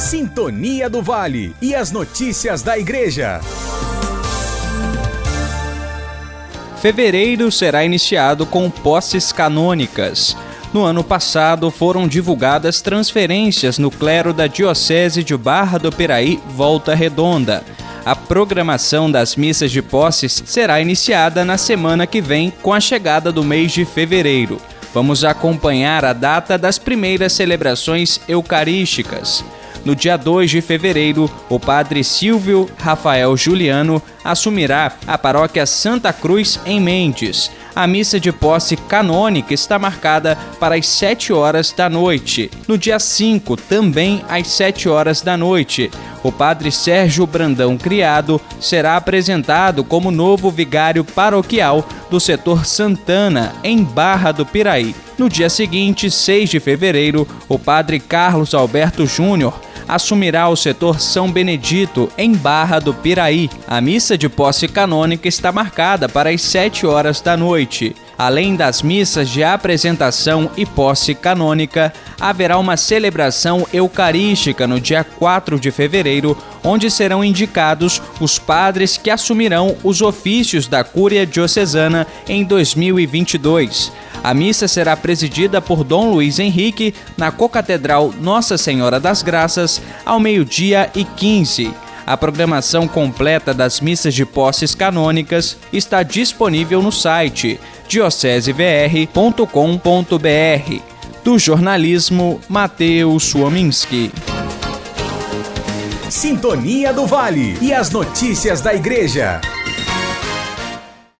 Sintonia do Vale e as notícias da Igreja. Fevereiro será iniciado com posses canônicas. No ano passado, foram divulgadas transferências no clero da Diocese de Barra do Piraí, Volta Redonda. A programação das missas de posses será iniciada na semana que vem, com a chegada do mês de fevereiro. Vamos acompanhar a data das primeiras celebrações eucarísticas. No dia 2 de fevereiro, o padre Silvio Rafael Juliano assumirá a paróquia Santa Cruz em Mendes. A missa de posse canônica está marcada para as 7 horas da noite. No dia 5, também às 7 horas da noite, o padre Sérgio Brandão Criado será apresentado como novo vigário paroquial do setor Santana, em Barra do Piraí. No dia seguinte, 6 de fevereiro, o padre Carlos Alberto Júnior assumirá o setor São Benedito, em Barra do Piraí. A missa de posse canônica está marcada para as 7 horas da noite. Além das missas de apresentação e posse canônica, haverá uma celebração eucarística no dia 4 de fevereiro, onde serão indicados os padres que assumirão os ofícios da Cúria Diocesana em 2022. A missa será presidida por Dom Luiz Henrique na Cocatedral Nossa Senhora das Graças, ao meio-dia e 15. A programação completa das missas de posses canônicas está disponível no site diocesevr.com.br. Do jornalismo, Mateus Suominski. Sintonia do Vale e as notícias da Igreja.